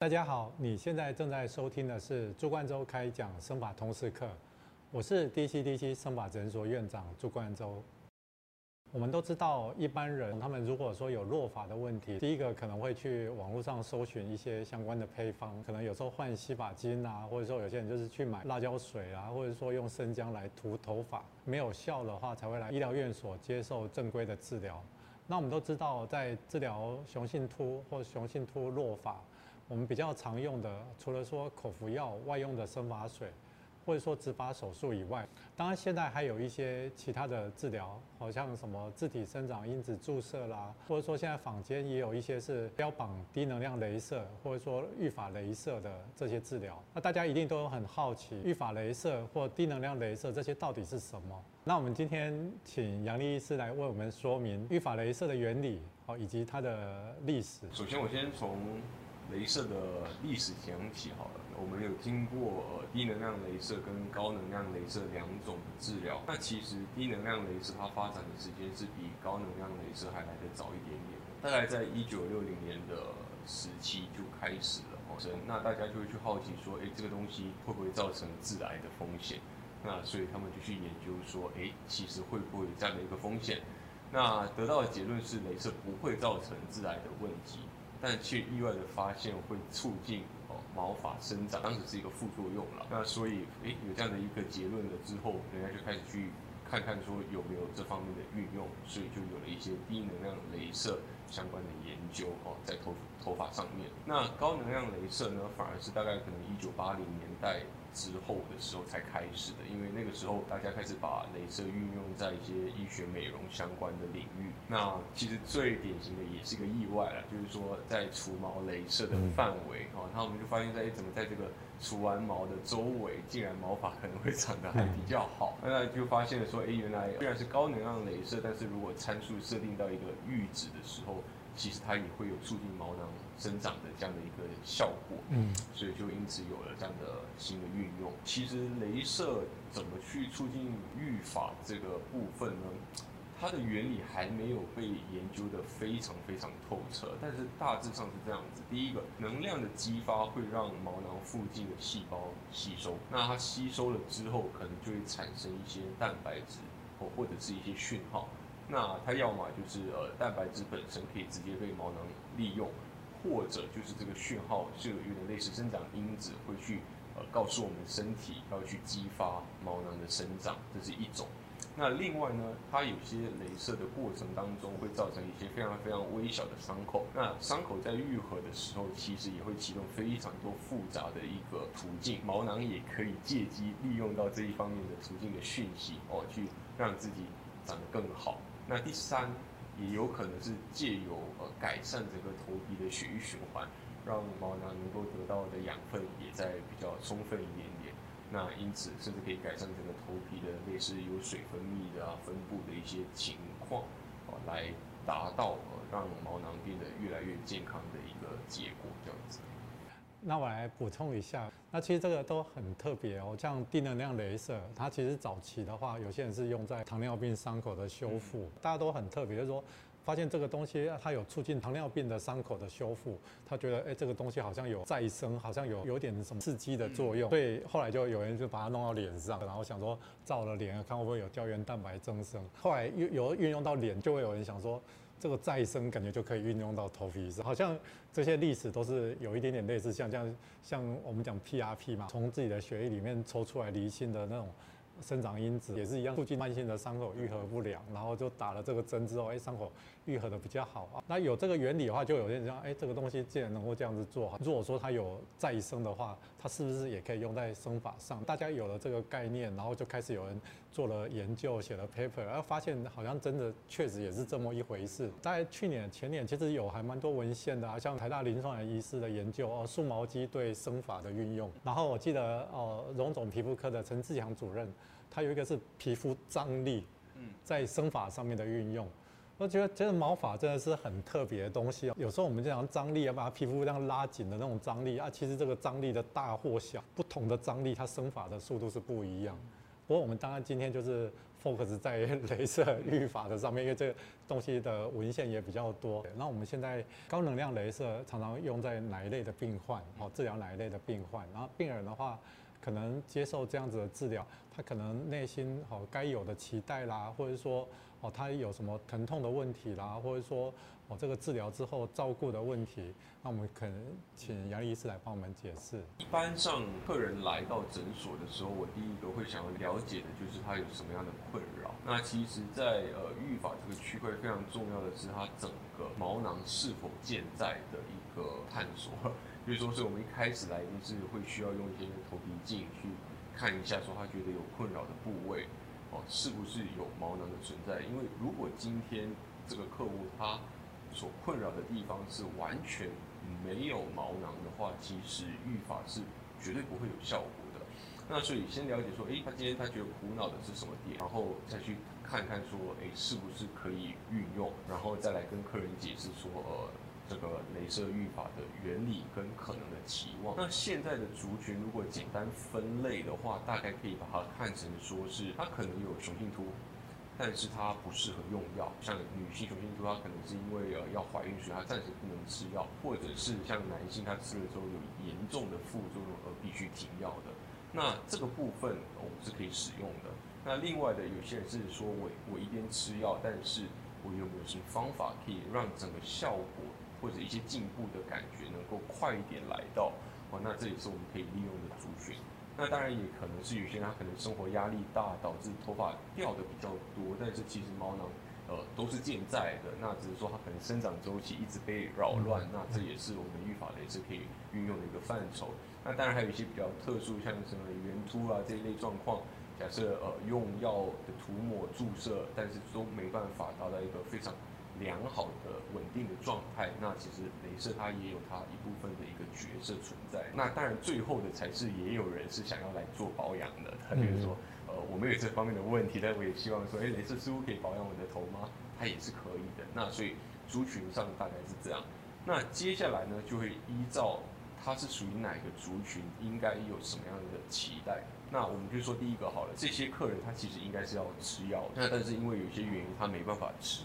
大家好，你现在正在收听的是朱冠洲开讲生法通识课，我是 DCDC 生法诊所院长朱冠洲。我们都知道，一般人他们如果说有落发的问题，第一个可能会去网络上搜寻一些相关的配方，可能有时候换洗发精啊，或者说有些人就是去买辣椒水啊，或者说用生姜来涂头发，没有效的话才会来医疗院所接受正规的治疗。那我们都知道，在治疗雄性秃或雄性秃落发。我们比较常用的，除了说口服药、外用的生发水，或者说植发手术以外，当然现在还有一些其他的治疗，好像什么自体生长因子注射啦，或者说现在坊间也有一些是标榜低能量镭射，或者说预法镭射的这些治疗。那大家一定都很好奇，预法镭射或低能量镭射这些到底是什么？那我们今天请杨丽医师来为我们说明预法镭射的原理，好以及它的历史。首先，我先从镭射的历史讲起好了，我们有听过呃低能量镭射跟高能量镭射两种治疗。那其实低能量镭射它发展的时间是比高能量镭射还来得早一点点，大概在一九六零年的时期就开始了。哦，那大家就会去好奇说，哎，这个东西会不会造成致癌的风险？那所以他们就去研究说，哎，其实会不会有这样的一个风险？那得到的结论是，镭射不会造成致癌的问题。但却意外的发现会促进哦毛发生长，当时是一个副作用了。那所以诶有这样的一个结论了之后，人家就开始去看看说有没有这方面的运用，所以就有了一些低能量镭射相关的研究哦在头头发上面。那高能量镭射呢，反而是大概可能一九八零年代。之后的时候才开始的，因为那个时候大家开始把镭射运用在一些医学美容相关的领域。那其实最典型的也是一个意外了，就是说在除毛镭射的范围哦，那我们就发现，在怎么在这个除完毛的周围，竟然毛发可能会长得还比较好。那就发现了说，哎，原来虽然是高能量镭射，但是如果参数设定到一个阈值的时候。其实它也会有促进毛囊生长的这样的一个效果，嗯，所以就因此有了这样的新的运用。其实镭射怎么去促进育发这个部分呢？它的原理还没有被研究的非常非常透彻，但是大致上是这样子：第一个，能量的激发会让毛囊附近的细胞吸收，那它吸收了之后，可能就会产生一些蛋白质或或者是一些讯号。那它要么就是呃蛋白质本身可以直接被毛囊利用，或者就是这个讯号是有点类似生长因子会去呃告诉我们身体要去激发毛囊的生长，这是一种。那另外呢，它有些镭射的过程当中会造成一些非常非常微小的伤口，那伤口在愈合的时候，其实也会启动非常多复杂的一个途径，毛囊也可以借机利用到这一方面的途径的讯息哦，去让自己长得更好。那第三，也有可能是借由呃改善整个头皮的血液循环，让毛囊能够得到的养分也在比较充分一点点。那因此，甚至可以改善整个头皮的类似有水分泌的啊分布的一些情况，哦，来达到呃让毛囊变得越来越健康的一个结果，这样子。那我来补充一下，那其实这个都很特别哦，像低能量镭射，它其实早期的话，有些人是用在糖尿病伤口的修复，大家都很特别，就是说发现这个东西它有促进糖尿病的伤口的修复，他觉得哎这个东西好像有再生，好像有有点什么刺激的作用，所以后来就有人就把它弄到脸上，然后想说照了脸看会不会有胶原蛋白增生，后来又有运用到脸，就会有人想说。这个再生感觉就可以运用到头皮上，好像这些历史都是有一点点类似，像这样，像我们讲 PRP 嘛，从自己的血液里面抽出来离心的那种。生长因子也是一样，促进慢性的伤口愈合不良，然后就打了这个针之后，哎，伤口愈合的比较好啊。那有这个原理的话，就有点像，哎，这个东西既然能够这样子做，如果说它有再生的话，它是不是也可以用在生法上？大家有了这个概念，然后就开始有人做了研究，写了 paper，然后发现好像真的确实也是这么一回事。在去年、前年，其实有还蛮多文献的啊，像台大临床医师的研究哦，树毛肌对生法的运用。然后我记得哦，荣总皮肤科的陈志强主任。他有一个是皮肤张力，嗯，在生法上面的运用，我觉得这个毛发真的是很特别的东西哦。有时候我们讲张力，要把皮肤这样拉紧的那种张力啊，其实这个张力的大或小，不同的张力它生发的速度是不一样。不过我们当然今天就是 focus 在 镭射预法的上面，因为这个东西的文献也比较多。那我们现在高能量镭射常常用在哪一类的病患？哦，治疗哪一类的病患？然后病人的话，可能接受这样子的治疗，他可能内心哦该有的期待啦，或者说哦他有什么疼痛的问题啦，或者说。哦，这个治疗之后照顾的问题，那我们可能请杨医师来帮我们解释。一般上客人来到诊所的时候，我第一个会想要了解的就是他有什么样的困扰。那其实，在呃预防这个区块非常重要的是他整个毛囊是否健在的一个探索。比如说，是我们一开始来一定是会需要用一些头皮镜去看一下，说他觉得有困扰的部位哦，是不是有毛囊的存在？因为如果今天这个客户他所困扰的地方是完全没有毛囊的话，其实预法是绝对不会有效果的。那所以先了解说，诶，他今天他觉得苦恼的是什么点，然后再去看看说，诶，是不是可以运用，然后再来跟客人解释说，呃，这个镭射育法的原理跟可能的期望。那现在的族群如果简单分类的话，大概可以把它看成说是它可能有雄性秃。但是它不适合用药，像女性雄性秃，它可能是因为呃要怀孕，所以它暂时不能吃药，或者是像男性他吃了之后有严重的副作用而必须停药的。那这个部分我们是可以使用的。那另外的有些人是说我我一边吃药，但是我有没有什么方法可以让整个效果或者一些进步的感觉能够快一点来到？哦，那这也是我们可以利用的族群。那当然也可能是有些人他可能生活压力大，导致头发掉的比较多，但是其实毛囊呃都是健在的，那只是说它可能生长周期一直被扰乱，那这也是我们育发的也是可以运用的一个范畴。那当然还有一些比较特殊，像什么圆秃啊这一类状况，假设呃用药的涂抹注射，但是都没办法达到一个非常。良好的稳定的状态，那其实镭射它也有它一部分的一个角色存在。那当然最后的才是也有人是想要来做保养的。他比如说，呃，我们有这方面的问题，但我也希望说，哎，镭射似乎可以保养我的头吗？它也是可以的。那所以族群上大概是这样。那接下来呢，就会依照它是属于哪个族群，应该有什么样的期待。那我们就说第一个好了，这些客人他其实应该是要吃药，那但是因为有些原因他没办法吃。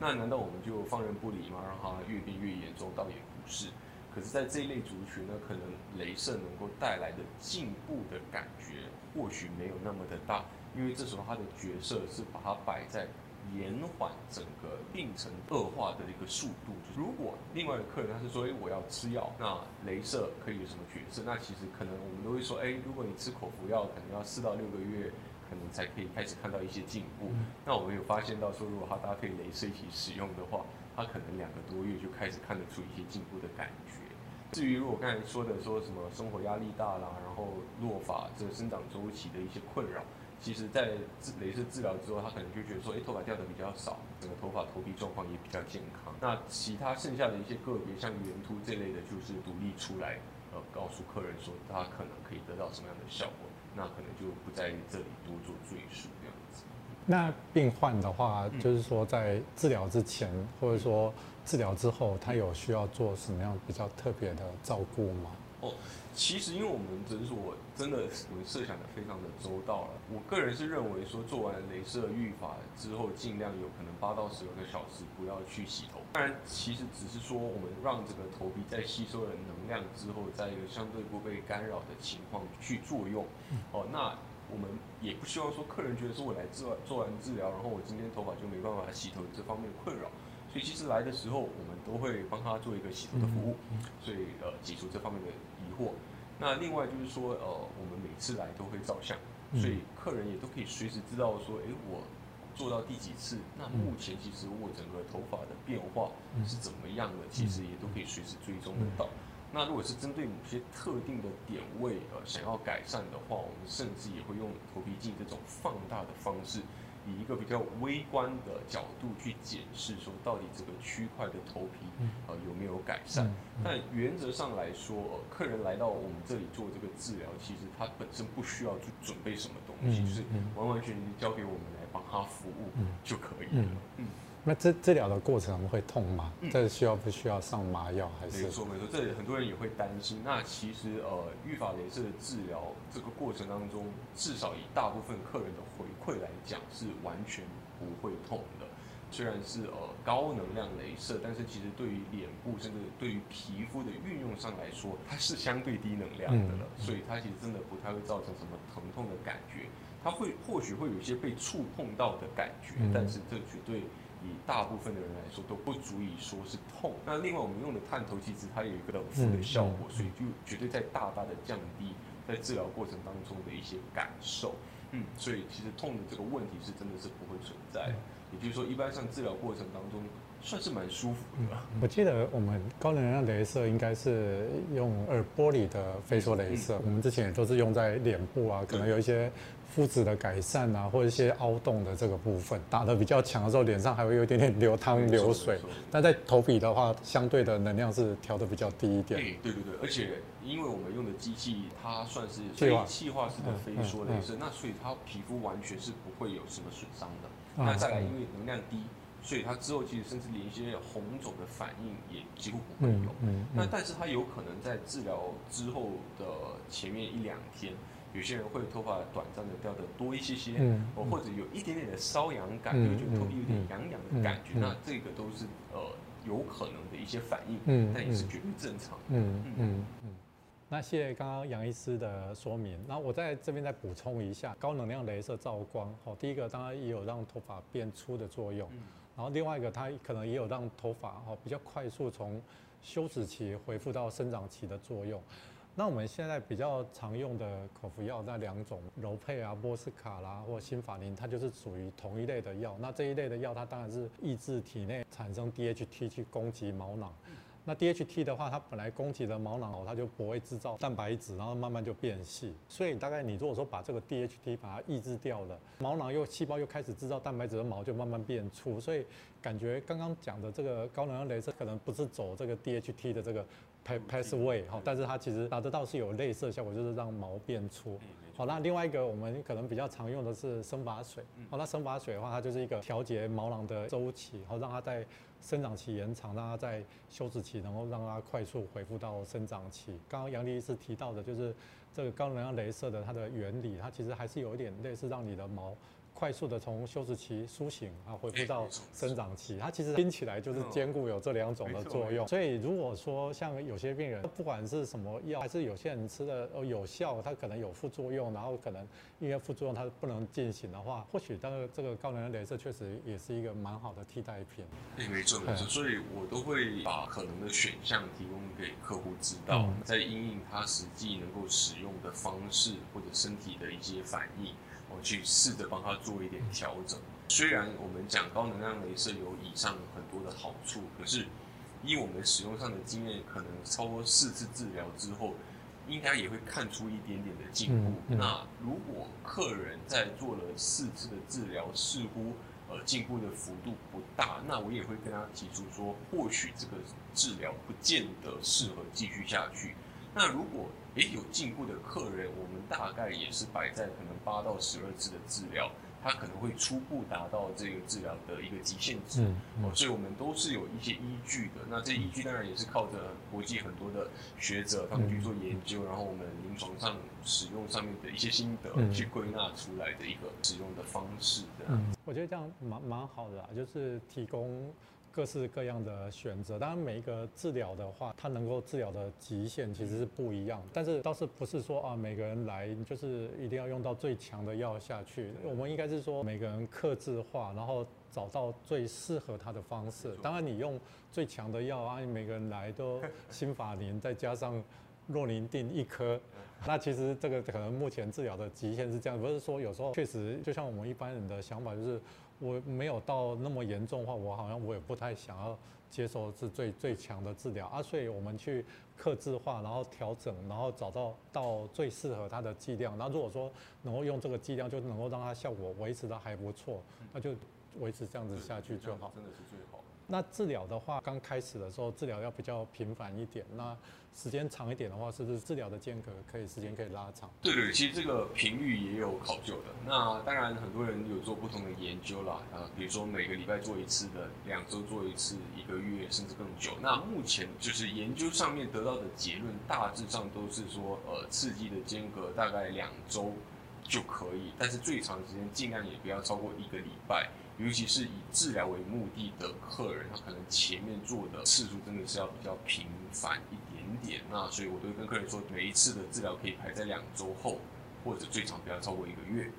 那难道我们就放任不理吗？让它越变越严重？倒也不是。可是，在这一类族群呢，可能镭射能够带来的进步的感觉，或许没有那么的大，因为这时候它的角色是把它摆在延缓整个病程恶化的一个速度。如果另外的客人他是说，哎，我要吃药，那镭射可以有什么角色？那其实可能我们都会说，哎，如果你吃口服药，可能要四到六个月。可能才可以开始看到一些进步。那我们有发现到说，如果它搭配镭射一起使用的话，它可能两个多月就开始看得出一些进步的感觉。至于如果刚才说的说什么生活压力大啦，然后落发这个生长周期的一些困扰，其实在治镭射治疗之后，他可能就觉得说，哎，头发掉的比较少，整个头发头皮状况也比较健康。那其他剩下的一些个别像圆秃这类的，就是独立出来，呃，告诉客人说他可能可以得到什么样的效果。那可能就不在这里多做赘述这样子。那病患的话，就是说在治疗之前，或者说治疗之后，他有需要做什么样比较特别的照顾吗？哦。其实，因为我们诊所真的我们设想的非常的周到了。我个人是认为说，做完镭射预法之后，尽量有可能八到十二个小时不要去洗头。当然，其实只是说我们让这个头皮在吸收了能量之后，在一个相对不被干扰的情况去作用。哦，那我们也不希望说客人觉得说我来做做完治疗，然后我今天头发就没办法洗头这方面困扰。所以其实来的时候，我们都会帮他做一个洗头的服务，所以呃解除这方面的疑惑。那另外就是说，呃，我们每次来都会照相，所以客人也都可以随时知道说，哎，我做到第几次？那目前其实我整个头发的变化是怎么样的？其实也都可以随时追踪得到。那如果是针对某些特定的点位，呃，想要改善的话，我们甚至也会用头皮镜这种放大的方式。以一个比较微观的角度去检视，说到底这个区块的头皮呃有没有改善？但原则上来说，客人来到我们这里做这个治疗，其实他本身不需要去准备什么东西，就是完完全全交给我们来帮他服务就可以了。嗯。那治治疗的过程会痛吗？这需要不需要上麻药？还是没错没错，这很多人也会担心。那其实呃，预防镭射的治疗这个过程当中，至少以大部分客人的回馈来讲，是完全不会痛的。虽然是呃高能量镭射，但是其实对于脸部甚至对于皮肤的运用上来说，它是相对低能量的了，所以它其实真的不太会造成什么疼痛的感觉。它会或许会有一些被触碰到的感觉，但是这绝对以大部分的人来说都不足以说是痛。那另外我们用的探头其实它有一个冷敷的效果，所以就绝对在大大的降低在治疗过程当中的一些感受。嗯，所以其实痛的这个问题是真的是不会存在。也就是说，一般上治疗过程当中算是蛮舒服的。我记得我们高能量镭射应该是用耳玻璃的飞梭镭射，我们之前也都是用在脸部啊，可能有一些肤质的改善啊，或者一些凹洞的这个部分，打的比较强的时候，脸上还会有一点点流汤流水。但在头皮的话，相对的能量是调的比较低一点。对对对，而且因为我们用的机器它算是非气化式的飞梭镭射，那所以它皮肤完全是不会有什么损伤的。那再来，因为能量低，所以它之后其实甚至连一些红肿的反应也几乎不会有。嗯那但是它有可能在治疗之后的前面一两天，有些人会头发短暂的掉的多一些些，哦或者有一点点的瘙痒感，就觉得头皮有点痒痒的感觉。那这个都是呃有可能的一些反应，但也是绝对正常。嗯嗯嗯。那谢谢刚刚杨医师的说明。那我在这边再补充一下，高能量镭射照光，哦，第一个当然也有让头发变粗的作用，然后另外一个它可能也有让头发哦比较快速从休止期恢复到生长期的作用。那我们现在比较常用的口服药那两种，柔佩啊、波斯卡啦或新法林，它就是属于同一类的药。那这一类的药，它当然是抑制体内产生 DHT 去攻击毛囊。那 DHT 的话，它本来攻击的毛囊哦，它就不会制造蛋白质，然后慢慢就变细。所以大概你如果说把这个 DHT 把它抑制掉了，毛囊又细胞又开始制造蛋白质的毛就慢慢变粗。所以感觉刚刚讲的这个高能量镭射可能不是走这个 DHT 的这个 pathway 哈，但是它其实打得到是有类似的效果，就是让毛变粗。好，那另外一个我们可能比较常用的是生发水。好，那生发水的话，它就是一个调节毛囊的周期，好让它在生长期延长，让它在休止期能够让它快速恢复到生长期。刚刚杨丽医师提到的，就是这个高能量镭射的它的原理，它其实还是有一点类似让你的毛。快速的从休止期苏醒啊，恢复到生长期，它其实听起来就是兼顾有这两种的作用。所以如果说像有些病人，不管是什么药，还是有些人吃的哦有效，它可能有副作用，然后可能因为副作用它不能进行的话，或许这个这个高能量镭射确实也是一个蛮好的替代品。哎，没错没错，所以我都会把可能的选项提供给客户知道，在因应他实际能够使用的方式或者身体的一些反应。我去试着帮他做一点调整。虽然我们讲高能量镭射有以上很多的好处，可是以我们使用上的经验，可能超过四次治疗之后，应该也会看出一点点的进步。那如果客人在做了四次的治疗，似乎呃进步的幅度不大，那我也会跟他提出说，或许这个治疗不见得适合继续下去。那如果也有进步的客人，我们大概也是摆在可能八到十二次的治疗，他可能会初步达到这个治疗的一个极限值。哦，所以我们都是有一些依据的。那这依据当然也是靠着国际很多的学者他们去做研究，然后我们临床上使用上面的一些心得去归纳出来的一个使用的方式。嗯，我觉得这样蛮蛮好的啊，就是提供。各式各样的选择，当然每一个治疗的话，它能够治疗的极限其实是不一样。但是倒是不是说啊，每个人来就是一定要用到最强的药下去。我们应该是说每个人克制化，然后找到最适合他的方式。当然你用最强的药啊，每个人来都 新法林再加上洛林定一颗，那其实这个可能目前治疗的极限是这样。不是说有时候确实就像我们一般人的想法就是。我没有到那么严重的话，我好像我也不太想要接受是最最强的治疗啊，所以我们去克制化，然后调整，然后找到到最适合它的剂量。那如果说能够用这个剂量，就能够让它效果维持的还不错，那就维持这样子下去就好。真的是最好。那治疗的话，刚开始的时候治疗要比较频繁一点，那时间长一点的话，是不是治疗的间隔可以时间可以拉长？对对，其实这个频率也有考究的。那当然很多人有做不同的研究啦，啊，比如说每个礼拜做一次的，两周做一次，一个月甚至更久。那目前就是研究上面得到的结论，大致上都是说，呃，刺激的间隔大概两周就可以，但是最长时间尽量也不要超过一个礼拜。尤其是以治疗为目的的客人，他可能前面做的次数真的是要比较频繁一点点。那所以我都会跟客人说，每一次的治疗可以排在两周后，或者最长不要超过一个月。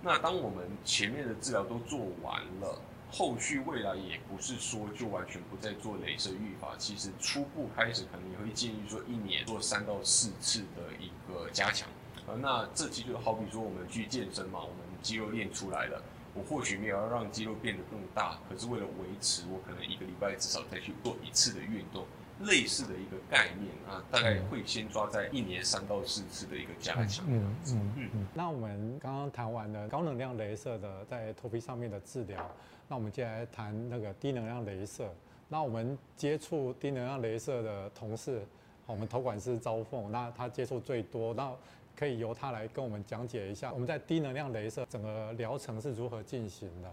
那当我们前面的治疗都做完了，后续未来也不是说就完全不再做镭射预防。其实初步开始可能也会建议说，一年做三到四次的一个加强。呃，那这期就好比说我们去健身嘛，我们肌肉练出来了。我或许没有要让肌肉变得更大，可是为了维持，我可能一个礼拜至少再去做一次的运动，类似的一个概念啊，大概会先抓在一年三到四次的一个加强。嗯嗯嗯。那我们刚刚谈完了高能量镭射的在头皮上面的治疗，那我们接下来谈那个低能量镭射。那我们接触低能量镭射的同事，我们头管师招凤，那他接触最多，那。可以由他来跟我们讲解一下，我们在低能量镭射整个疗程是如何进行的。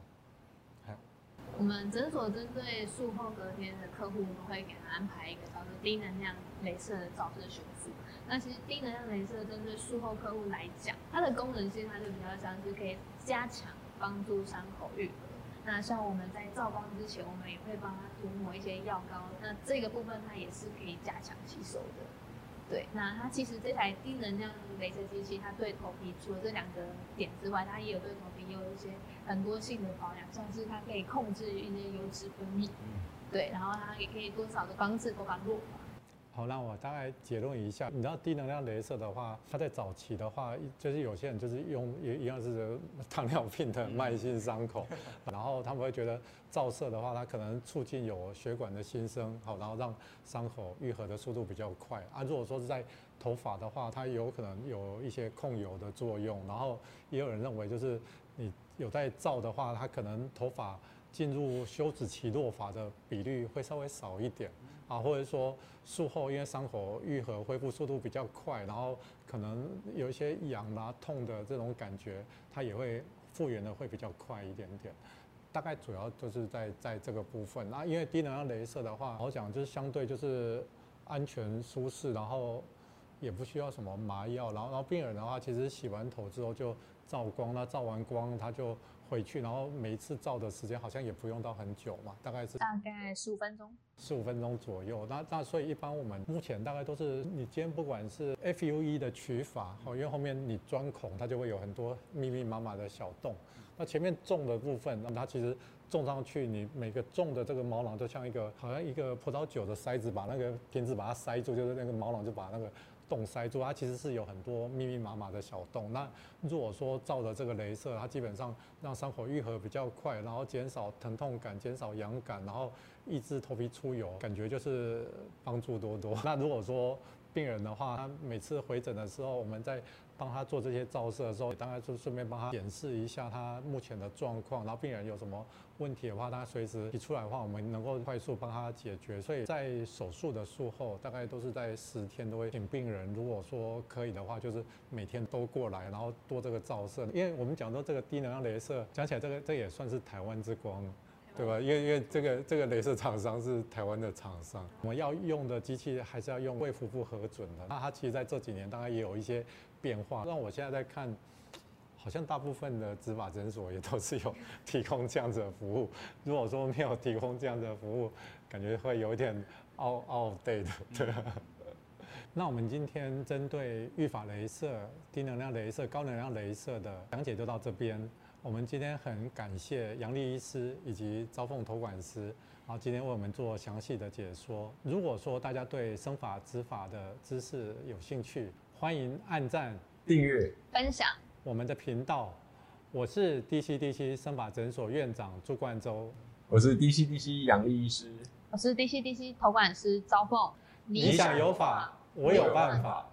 我们诊所针对术后隔天的客户，我们会给他安排一个叫做低能量镭射的照射修复。那其实低能量镭射针对术后客户来讲，它的功能性它就比较像是可以加强帮助伤口愈合。那像我们在照光之前，我们也会帮他涂抹一些药膏，那这个部分它也是可以加强吸收的。对，那它其实这台低能量镭射机器，它对头皮除了这两个点之外，它也有对头皮有一些很多性的保养，像是它可以控制一些油脂分泌，对，然后它也可以多少的防止头发落发。好，那我大概结论一下，你知道低能量镭射的话，它在早期的话，就是有些人就是用也一样是糖尿病的慢性伤口，然后他们会觉得照射的话，它可能促进有血管的新生，好，然后让伤口愈合的速度比较快。啊，如果说是在头发的话，它有可能有一些控油的作用，然后也有人认为就是你有在照的话，它可能头发进入休止期落发的比率会稍微少一点。啊，或者说术后因为伤口愈合恢复速度比较快，然后可能有一些痒啊、痛的这种感觉，它也会复原的会比较快一点点。大概主要就是在在这个部分。那因为低能量镭射的话，我讲就是相对就是安全舒适，然后也不需要什么麻药，然后然后病人的话，其实洗完头之后就照光，那照完光他就。回去，然后每一次照的时间好像也不用到很久嘛，大概是大概十五分钟，十五分钟左右。那那所以一般我们目前大概都是，你今天不管是 FUE 的取法，哦，因为后面你钻孔，它就会有很多密密麻麻的小洞。那前面种的部分，那它其实种上去，你每个种的这个毛囊就像一个好像一个葡萄酒的塞子，把那个瓶子把它塞住，就是那个毛囊就把那个。洞塞住，它其实是有很多密密麻麻的小洞。那如果说照着这个镭射，它基本上让伤口愈合比较快，然后减少疼痛感、减少痒感，然后抑制头皮出油，感觉就是帮助多多。那如果说病人的话，他每次回诊的时候，我们在帮他做这些照射的时候，当然就顺便帮他检视一下他目前的状况，然后病人有什么问题的话，他随时提出来的话，我们能够快速帮他解决。所以在手术的术后，大概都是在十天都会请病人，如果说可以的话，就是每天都过来，然后做这个照射。因为我们讲到这个低能量镭射，讲起来这个这也算是台湾之光。对吧？因为因为这个这个镭射厂商是台湾的厂商，我们要用的机器还是要用卫福部核准的。那它其实在这几年大概也有一些变化。让我现在在看，好像大部分的执法诊所也都是有提供这样子的服务。如果说没有提供这样子的服务，感觉会有点 out out date 的。对。那我们今天针对预法镭射、低能量镭射、高能量镭射的讲解就到这边。我们今天很感谢杨丽医师以及招凤头管师，然后今天为我们做详细的解说。如果说大家对生法执法的知识有兴趣，欢迎按赞、订阅、分享我们的频道。我是 DCDC 生法诊所院长朱冠洲，我是 DCDC 杨丽医师，我是 DCDC 头管师招凤。你想有法，我有办法。